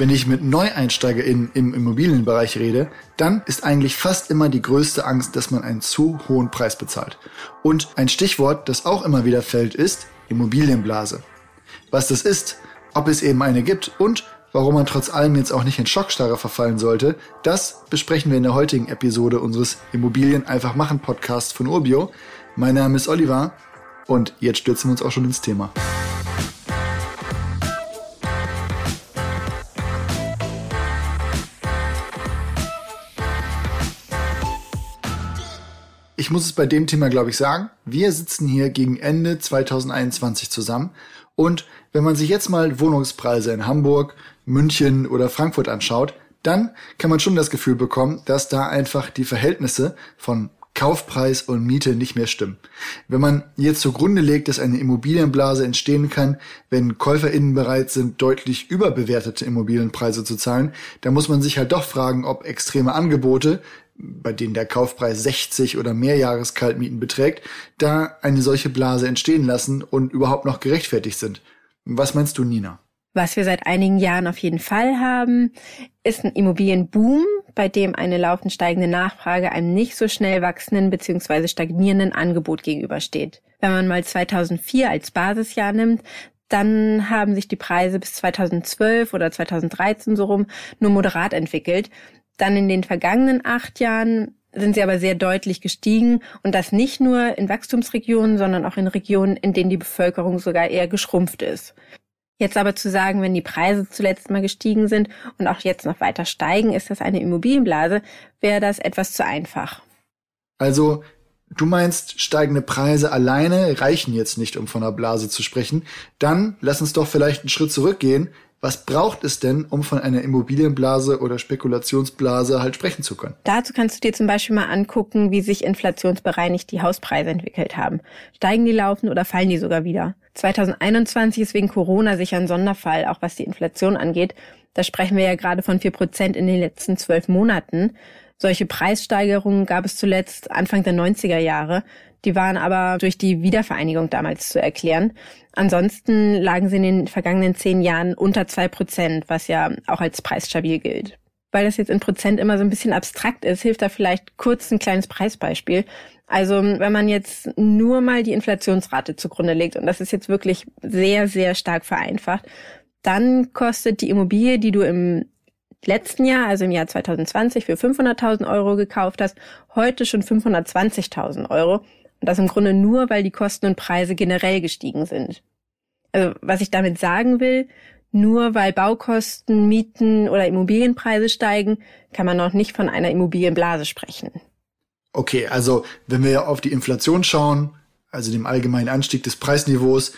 Wenn ich mit NeueinsteigerInnen im Immobilienbereich rede, dann ist eigentlich fast immer die größte Angst, dass man einen zu hohen Preis bezahlt. Und ein Stichwort, das auch immer wieder fällt, ist Immobilienblase. Was das ist, ob es eben eine gibt und warum man trotz allem jetzt auch nicht in Schockstarre verfallen sollte, das besprechen wir in der heutigen Episode unseres Immobilien einfach machen Podcasts von Urbio. Mein Name ist Oliver und jetzt stürzen wir uns auch schon ins Thema. Ich muss es bei dem Thema, glaube ich, sagen. Wir sitzen hier gegen Ende 2021 zusammen. Und wenn man sich jetzt mal Wohnungspreise in Hamburg, München oder Frankfurt anschaut, dann kann man schon das Gefühl bekommen, dass da einfach die Verhältnisse von Kaufpreis und Miete nicht mehr stimmen. Wenn man jetzt zugrunde legt, dass eine Immobilienblase entstehen kann, wenn KäuferInnen bereit sind, deutlich überbewertete Immobilienpreise zu zahlen, dann muss man sich halt doch fragen, ob extreme Angebote bei denen der Kaufpreis 60 oder mehr Jahreskaltmieten beträgt, da eine solche Blase entstehen lassen und überhaupt noch gerechtfertigt sind. Was meinst du, Nina? Was wir seit einigen Jahren auf jeden Fall haben, ist ein Immobilienboom, bei dem eine laufend steigende Nachfrage einem nicht so schnell wachsenden bzw. stagnierenden Angebot gegenübersteht. Wenn man mal 2004 als Basisjahr nimmt, dann haben sich die Preise bis 2012 oder 2013 so rum nur moderat entwickelt dann in den vergangenen acht Jahren sind sie aber sehr deutlich gestiegen und das nicht nur in Wachstumsregionen, sondern auch in Regionen, in denen die Bevölkerung sogar eher geschrumpft ist. Jetzt aber zu sagen, wenn die Preise zuletzt mal gestiegen sind und auch jetzt noch weiter steigen, ist das eine Immobilienblase, wäre das etwas zu einfach. Also, du meinst, steigende Preise alleine reichen jetzt nicht, um von einer Blase zu sprechen. Dann lass uns doch vielleicht einen Schritt zurückgehen. Was braucht es denn, um von einer Immobilienblase oder Spekulationsblase halt sprechen zu können? Dazu kannst du dir zum Beispiel mal angucken, wie sich inflationsbereinigt die Hauspreise entwickelt haben. Steigen die laufen oder fallen die sogar wieder? 2021 ist wegen Corona sicher ein Sonderfall, auch was die Inflation angeht. Da sprechen wir ja gerade von vier Prozent in den letzten zwölf Monaten. Solche Preissteigerungen gab es zuletzt Anfang der 90er Jahre. Die waren aber durch die Wiedervereinigung damals zu erklären. Ansonsten lagen sie in den vergangenen zehn Jahren unter zwei Prozent, was ja auch als preisstabil gilt. Weil das jetzt in Prozent immer so ein bisschen abstrakt ist, hilft da vielleicht kurz ein kleines Preisbeispiel. Also wenn man jetzt nur mal die Inflationsrate zugrunde legt, und das ist jetzt wirklich sehr, sehr stark vereinfacht, dann kostet die Immobilie, die du im letzten Jahr, also im Jahr 2020, für 500.000 Euro gekauft hast, heute schon 520.000 Euro. Und das im Grunde nur, weil die Kosten und Preise generell gestiegen sind. Also was ich damit sagen will, nur weil Baukosten, Mieten oder Immobilienpreise steigen, kann man noch nicht von einer Immobilienblase sprechen. Okay, also wenn wir auf die Inflation schauen, also dem allgemeinen Anstieg des Preisniveaus,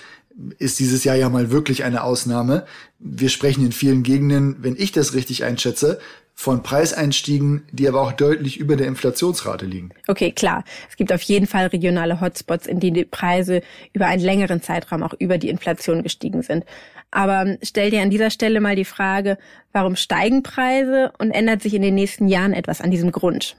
ist dieses Jahr ja mal wirklich eine Ausnahme. Wir sprechen in vielen Gegenden, wenn ich das richtig einschätze, von Preiseinstiegen, die aber auch deutlich über der Inflationsrate liegen. Okay, klar. Es gibt auf jeden Fall regionale Hotspots, in denen die Preise über einen längeren Zeitraum auch über die Inflation gestiegen sind. Aber stell dir an dieser Stelle mal die Frage, warum steigen Preise und ändert sich in den nächsten Jahren etwas an diesem Grund?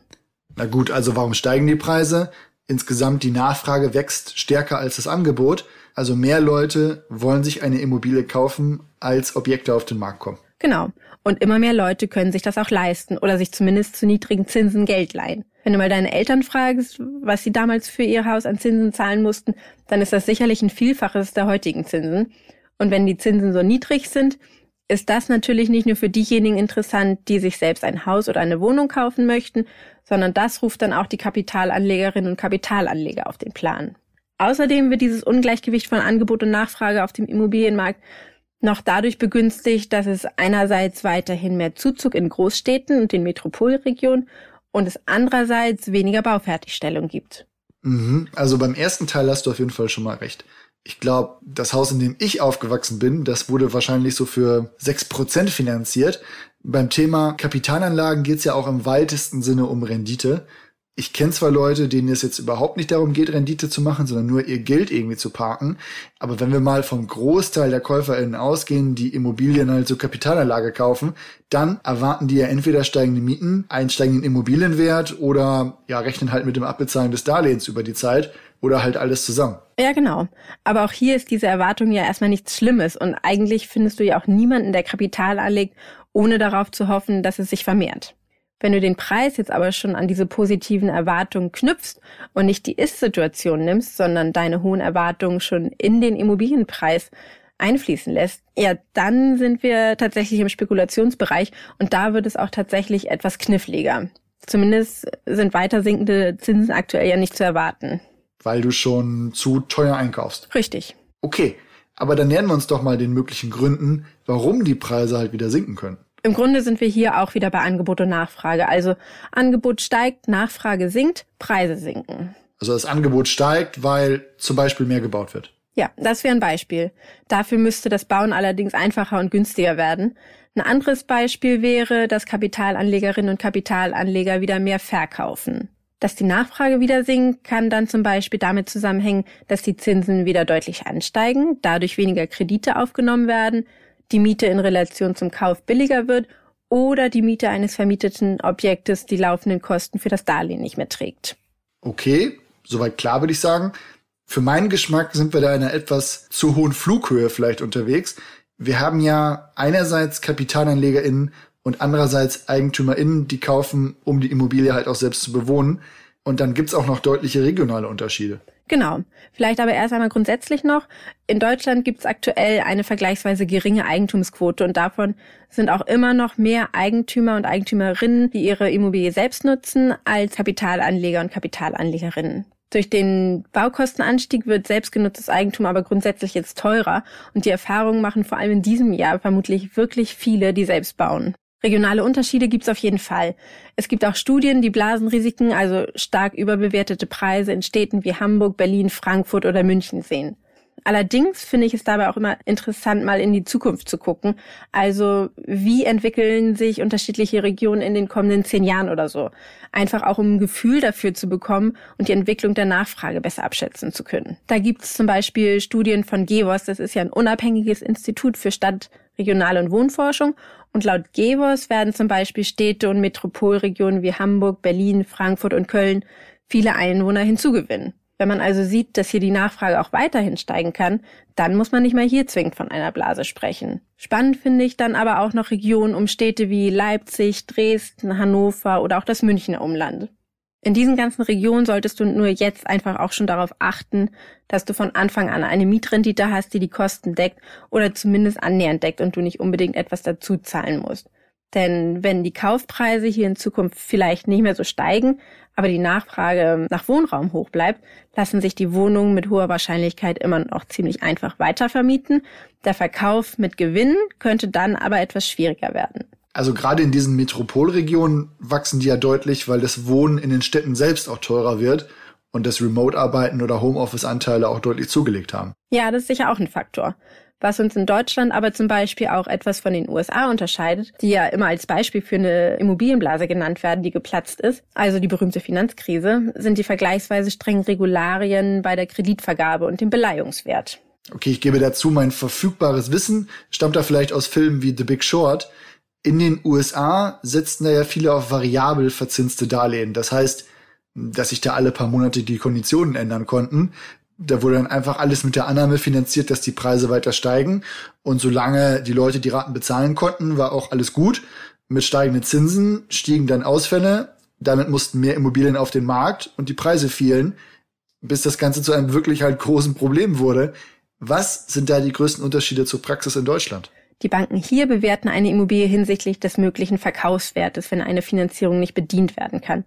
Na gut, also warum steigen die Preise? Insgesamt die Nachfrage wächst stärker als das Angebot. Also mehr Leute wollen sich eine Immobilie kaufen, als Objekte auf den Markt kommen. Genau. Und immer mehr Leute können sich das auch leisten oder sich zumindest zu niedrigen Zinsen Geld leihen. Wenn du mal deine Eltern fragst, was sie damals für ihr Haus an Zinsen zahlen mussten, dann ist das sicherlich ein Vielfaches der heutigen Zinsen. Und wenn die Zinsen so niedrig sind, ist das natürlich nicht nur für diejenigen interessant, die sich selbst ein Haus oder eine Wohnung kaufen möchten, sondern das ruft dann auch die Kapitalanlegerinnen und Kapitalanleger auf den Plan. Außerdem wird dieses Ungleichgewicht von Angebot und Nachfrage auf dem Immobilienmarkt noch dadurch begünstigt, dass es einerseits weiterhin mehr Zuzug in Großstädten und den Metropolregionen und es andererseits weniger Baufertigstellung gibt. Mhm. Also beim ersten Teil hast du auf jeden Fall schon mal recht. Ich glaube, das Haus, in dem ich aufgewachsen bin, das wurde wahrscheinlich so für sechs Prozent finanziert. Beim Thema Kapitalanlagen geht es ja auch im weitesten Sinne um Rendite ich kenne zwar Leute, denen es jetzt überhaupt nicht darum geht, Rendite zu machen, sondern nur ihr Geld irgendwie zu parken. Aber wenn wir mal vom Großteil der KäuferInnen ausgehen, die Immobilien halt zur Kapitalanlage kaufen, dann erwarten die ja entweder steigende Mieten, einen steigenden Immobilienwert oder ja, rechnen halt mit dem Abbezahlen des Darlehens über die Zeit oder halt alles zusammen. Ja, genau. Aber auch hier ist diese Erwartung ja erstmal nichts Schlimmes und eigentlich findest du ja auch niemanden, der Kapital anlegt, ohne darauf zu hoffen, dass es sich vermehrt. Wenn du den Preis jetzt aber schon an diese positiven Erwartungen knüpfst und nicht die Ist-Situation nimmst, sondern deine hohen Erwartungen schon in den Immobilienpreis einfließen lässt, ja, dann sind wir tatsächlich im Spekulationsbereich und da wird es auch tatsächlich etwas kniffliger. Zumindest sind weiter sinkende Zinsen aktuell ja nicht zu erwarten. Weil du schon zu teuer einkaufst. Richtig. Okay, aber dann nähern wir uns doch mal den möglichen Gründen, warum die Preise halt wieder sinken können. Im Grunde sind wir hier auch wieder bei Angebot und Nachfrage. Also Angebot steigt, Nachfrage sinkt, Preise sinken. Also das Angebot steigt, weil zum Beispiel mehr gebaut wird. Ja, das wäre ein Beispiel. Dafür müsste das Bauen allerdings einfacher und günstiger werden. Ein anderes Beispiel wäre, dass Kapitalanlegerinnen und Kapitalanleger wieder mehr verkaufen. Dass die Nachfrage wieder sinkt, kann dann zum Beispiel damit zusammenhängen, dass die Zinsen wieder deutlich ansteigen, dadurch weniger Kredite aufgenommen werden, die Miete in Relation zum Kauf billiger wird oder die Miete eines vermieteten Objektes die laufenden Kosten für das Darlehen nicht mehr trägt. Okay, soweit klar würde ich sagen. Für meinen Geschmack sind wir da in einer etwas zu hohen Flughöhe vielleicht unterwegs. Wir haben ja einerseits KapitalanlegerInnen und andererseits EigentümerInnen, die kaufen, um die Immobilie halt auch selbst zu bewohnen. Und dann gibt's auch noch deutliche regionale Unterschiede. Genau. Vielleicht aber erst einmal grundsätzlich noch. In Deutschland gibt es aktuell eine vergleichsweise geringe Eigentumsquote und davon sind auch immer noch mehr Eigentümer und Eigentümerinnen, die ihre Immobilie selbst nutzen, als Kapitalanleger und Kapitalanlegerinnen. Durch den Baukostenanstieg wird selbstgenutztes Eigentum aber grundsätzlich jetzt teurer und die Erfahrungen machen vor allem in diesem Jahr vermutlich wirklich viele, die selbst bauen. Regionale Unterschiede gibt es auf jeden Fall. Es gibt auch Studien, die Blasenrisiken, also stark überbewertete Preise in Städten wie Hamburg, Berlin, Frankfurt oder München sehen. Allerdings finde ich es dabei auch immer interessant, mal in die Zukunft zu gucken. Also wie entwickeln sich unterschiedliche Regionen in den kommenden zehn Jahren oder so? Einfach auch um ein Gefühl dafür zu bekommen und die Entwicklung der Nachfrage besser abschätzen zu können. Da gibt es zum Beispiel Studien von GEWOS, das ist ja ein unabhängiges Institut für Stadt, Regional- und Wohnforschung. Und laut GEWOS werden zum Beispiel Städte und Metropolregionen wie Hamburg, Berlin, Frankfurt und Köln viele Einwohner hinzugewinnen. Wenn man also sieht, dass hier die Nachfrage auch weiterhin steigen kann, dann muss man nicht mal hier zwingend von einer Blase sprechen. Spannend finde ich dann aber auch noch Regionen um Städte wie Leipzig, Dresden, Hannover oder auch das Münchner Umland. In diesen ganzen Regionen solltest du nur jetzt einfach auch schon darauf achten, dass du von Anfang an eine Mietrendite hast, die die Kosten deckt oder zumindest annähernd deckt und du nicht unbedingt etwas dazu zahlen musst. Denn wenn die Kaufpreise hier in Zukunft vielleicht nicht mehr so steigen, aber die Nachfrage nach Wohnraum hoch bleibt, lassen sich die Wohnungen mit hoher Wahrscheinlichkeit immer noch ziemlich einfach weitervermieten. Der Verkauf mit Gewinn könnte dann aber etwas schwieriger werden. Also gerade in diesen Metropolregionen wachsen die ja deutlich, weil das Wohnen in den Städten selbst auch teurer wird und das Remote-Arbeiten oder Homeoffice-Anteile auch deutlich zugelegt haben. Ja, das ist sicher auch ein Faktor. Was uns in Deutschland aber zum Beispiel auch etwas von den USA unterscheidet, die ja immer als Beispiel für eine Immobilienblase genannt werden, die geplatzt ist, also die berühmte Finanzkrise, sind die vergleichsweise strengen Regularien bei der Kreditvergabe und dem Beleihungswert. Okay, ich gebe dazu, mein verfügbares Wissen stammt da vielleicht aus Filmen wie The Big Short, in den USA setzten da ja viele auf variabel verzinste Darlehen. Das heißt, dass sich da alle paar Monate die Konditionen ändern konnten. Da wurde dann einfach alles mit der Annahme finanziert, dass die Preise weiter steigen. Und solange die Leute die Raten bezahlen konnten, war auch alles gut. Mit steigenden Zinsen stiegen dann Ausfälle. Damit mussten mehr Immobilien auf den Markt und die Preise fielen, bis das Ganze zu einem wirklich halt großen Problem wurde. Was sind da die größten Unterschiede zur Praxis in Deutschland? Die Banken hier bewerten eine Immobilie hinsichtlich des möglichen Verkaufswertes, wenn eine Finanzierung nicht bedient werden kann.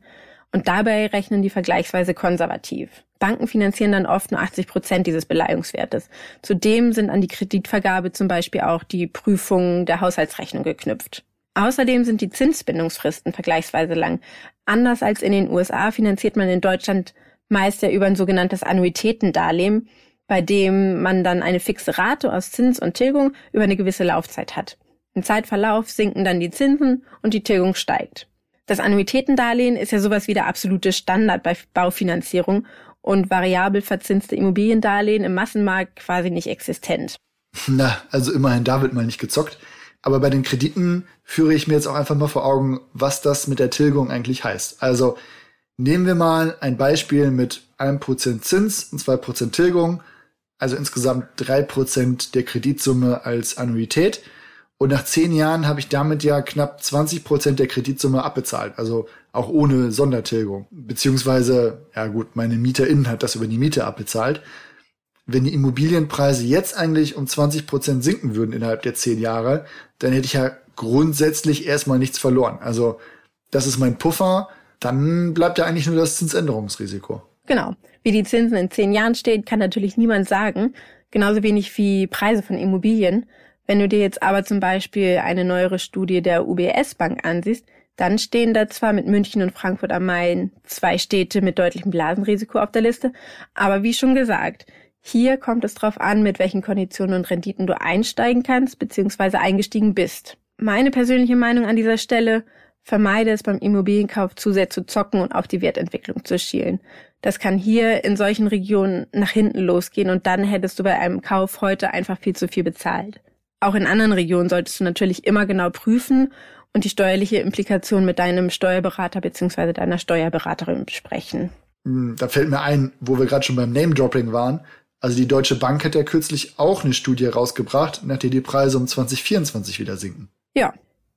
Und dabei rechnen die vergleichsweise konservativ. Banken finanzieren dann oft nur 80 Prozent dieses Beleihungswertes. Zudem sind an die Kreditvergabe zum Beispiel auch die Prüfungen der Haushaltsrechnung geknüpft. Außerdem sind die Zinsbindungsfristen vergleichsweise lang. Anders als in den USA finanziert man in Deutschland meist ja über ein sogenanntes Annuitätendarlehen, bei dem man dann eine fixe Rate aus Zins und Tilgung über eine gewisse Laufzeit hat. Im Zeitverlauf sinken dann die Zinsen und die Tilgung steigt. Das Annuitätendarlehen ist ja sowas wie der absolute Standard bei Baufinanzierung und variabel verzinste Immobiliendarlehen im Massenmarkt quasi nicht existent. Na, also immerhin da wird mal nicht gezockt. Aber bei den Krediten führe ich mir jetzt auch einfach mal vor Augen, was das mit der Tilgung eigentlich heißt. Also nehmen wir mal ein Beispiel mit einem Prozent Zins und zwei Prozent Tilgung also insgesamt drei Prozent der Kreditsumme als Annuität. Und nach zehn Jahren habe ich damit ja knapp 20 Prozent der Kreditsumme abbezahlt. Also auch ohne Sondertilgung. Beziehungsweise, ja gut, meine MieterInnen hat das über die Miete abbezahlt. Wenn die Immobilienpreise jetzt eigentlich um 20 Prozent sinken würden innerhalb der zehn Jahre, dann hätte ich ja grundsätzlich erstmal nichts verloren. Also das ist mein Puffer. Dann bleibt ja eigentlich nur das Zinsänderungsrisiko. Genau. Wie die Zinsen in zehn Jahren stehen, kann natürlich niemand sagen. Genauso wenig wie Preise von Immobilien. Wenn du dir jetzt aber zum Beispiel eine neuere Studie der UBS Bank ansiehst, dann stehen da zwar mit München und Frankfurt am Main zwei Städte mit deutlichem Blasenrisiko auf der Liste, aber wie schon gesagt, hier kommt es darauf an, mit welchen Konditionen und Renditen du einsteigen kannst bzw. eingestiegen bist. Meine persönliche Meinung an dieser Stelle, vermeide es beim Immobilienkauf zu sehr zu zocken und auf die Wertentwicklung zu schielen. Das kann hier in solchen Regionen nach hinten losgehen und dann hättest du bei einem Kauf heute einfach viel zu viel bezahlt. Auch in anderen Regionen solltest du natürlich immer genau prüfen und die steuerliche Implikation mit deinem Steuerberater bzw. deiner Steuerberaterin besprechen. Hm, da fällt mir ein, wo wir gerade schon beim Name-Dropping waren. Also die Deutsche Bank hat ja kürzlich auch eine Studie rausgebracht, nach der die Preise um 2024 wieder sinken. Ja,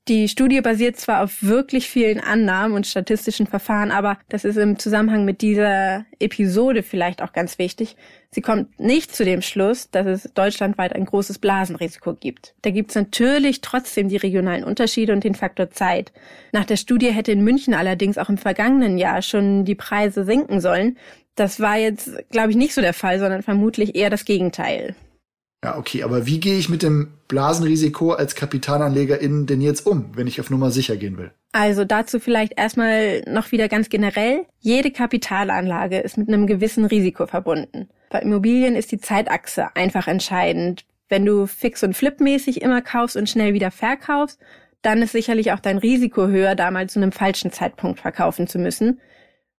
die Studie basiert zwar auf wirklich vielen Annahmen und statistischen Verfahren, aber das ist im Zusammenhang mit dieser Episode vielleicht auch ganz wichtig. Sie kommt nicht zu dem Schluss, dass es deutschlandweit ein großes Blasenrisiko gibt. Da gibt es natürlich trotzdem die regionalen Unterschiede und den Faktor Zeit. Nach der Studie hätte in München allerdings auch im vergangenen Jahr schon die Preise sinken sollen. Das war jetzt, glaube ich, nicht so der Fall, sondern vermutlich eher das Gegenteil. Ja, okay, aber wie gehe ich mit dem Blasenrisiko als Kapitalanlegerin denn jetzt um, wenn ich auf Nummer sicher gehen will? Also dazu vielleicht erstmal noch wieder ganz generell. Jede Kapitalanlage ist mit einem gewissen Risiko verbunden. Bei Immobilien ist die Zeitachse einfach entscheidend. Wenn du fix und flipmäßig immer kaufst und schnell wieder verkaufst, dann ist sicherlich auch dein Risiko höher, da mal zu einem falschen Zeitpunkt verkaufen zu müssen.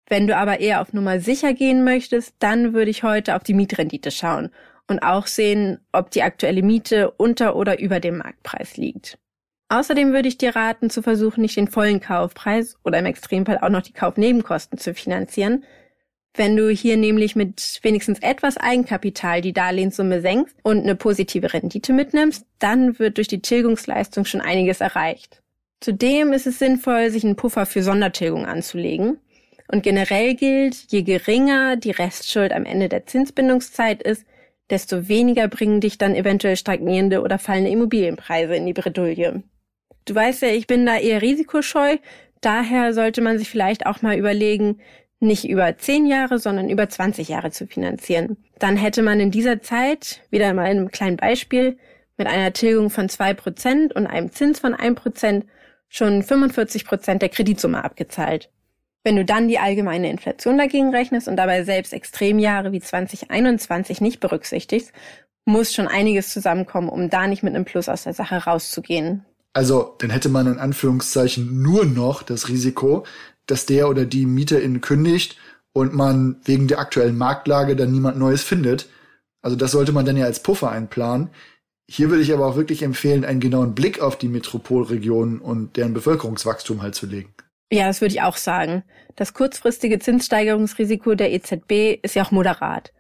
Wenn du aber eher auf Nummer sicher gehen möchtest, dann würde ich heute auf die Mietrendite schauen und auch sehen, ob die aktuelle Miete unter oder über dem Marktpreis liegt. Außerdem würde ich dir raten, zu versuchen, nicht den vollen Kaufpreis oder im Extremfall auch noch die Kaufnebenkosten zu finanzieren. Wenn du hier nämlich mit wenigstens etwas Eigenkapital die Darlehenssumme senkst und eine positive Rendite mitnimmst, dann wird durch die Tilgungsleistung schon einiges erreicht. Zudem ist es sinnvoll, sich einen Puffer für Sondertilgung anzulegen. Und generell gilt, je geringer die Restschuld am Ende der Zinsbindungszeit ist, desto weniger bringen dich dann eventuell stagnierende oder fallende Immobilienpreise in die Bredouille. Du weißt ja, ich bin da eher risikoscheu, daher sollte man sich vielleicht auch mal überlegen, nicht über 10 Jahre, sondern über 20 Jahre zu finanzieren. Dann hätte man in dieser Zeit, wieder mal in einem kleinen Beispiel, mit einer Tilgung von 2% und einem Zins von 1% schon 45% der Kreditsumme abgezahlt. Wenn du dann die allgemeine Inflation dagegen rechnest und dabei selbst Extremjahre wie 2021 nicht berücksichtigst, muss schon einiges zusammenkommen, um da nicht mit einem Plus aus der Sache rauszugehen. Also, dann hätte man in Anführungszeichen nur noch das Risiko, dass der oder die Mieterin kündigt und man wegen der aktuellen Marktlage dann niemand Neues findet. Also das sollte man dann ja als Puffer einplanen. Hier würde ich aber auch wirklich empfehlen, einen genauen Blick auf die Metropolregionen und deren Bevölkerungswachstum halt zu legen. Ja, das würde ich auch sagen. Das kurzfristige Zinssteigerungsrisiko der EZB ist ja auch moderat.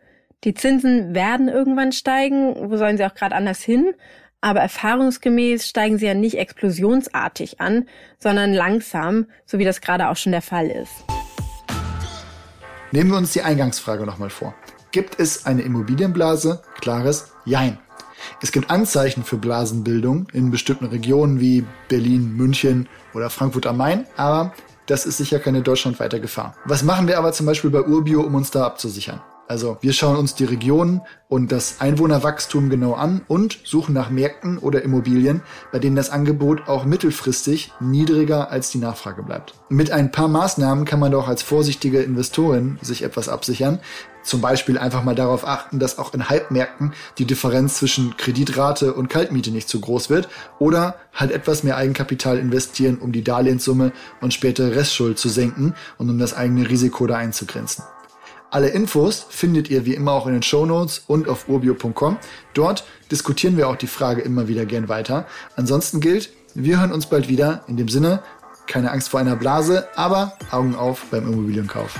Die Zinsen werden irgendwann steigen, wo sollen sie auch gerade anders hin? Aber erfahrungsgemäß steigen sie ja nicht explosionsartig an, sondern langsam, so wie das gerade auch schon der Fall ist. Nehmen wir uns die Eingangsfrage nochmal vor. Gibt es eine Immobilienblase? Klares Jein. Es gibt Anzeichen für Blasenbildung in bestimmten Regionen wie Berlin, München oder Frankfurt am Main, aber das ist sicher keine deutschlandweite Gefahr. Was machen wir aber zum Beispiel bei Urbio, um uns da abzusichern? Also wir schauen uns die Regionen und das Einwohnerwachstum genau an und suchen nach Märkten oder Immobilien, bei denen das Angebot auch mittelfristig niedriger als die Nachfrage bleibt. Mit ein paar Maßnahmen kann man doch als vorsichtige Investorin sich etwas absichern. Zum Beispiel einfach mal darauf achten, dass auch in Halbmärkten die Differenz zwischen Kreditrate und Kaltmiete nicht zu groß wird oder halt etwas mehr Eigenkapital investieren, um die Darlehenssumme und spätere Restschuld zu senken und um das eigene Risiko da einzugrenzen. Alle Infos findet ihr wie immer auch in den Show Notes und auf urbio.com. Dort diskutieren wir auch die Frage immer wieder gern weiter. Ansonsten gilt, wir hören uns bald wieder. In dem Sinne, keine Angst vor einer Blase, aber Augen auf beim Immobilienkauf.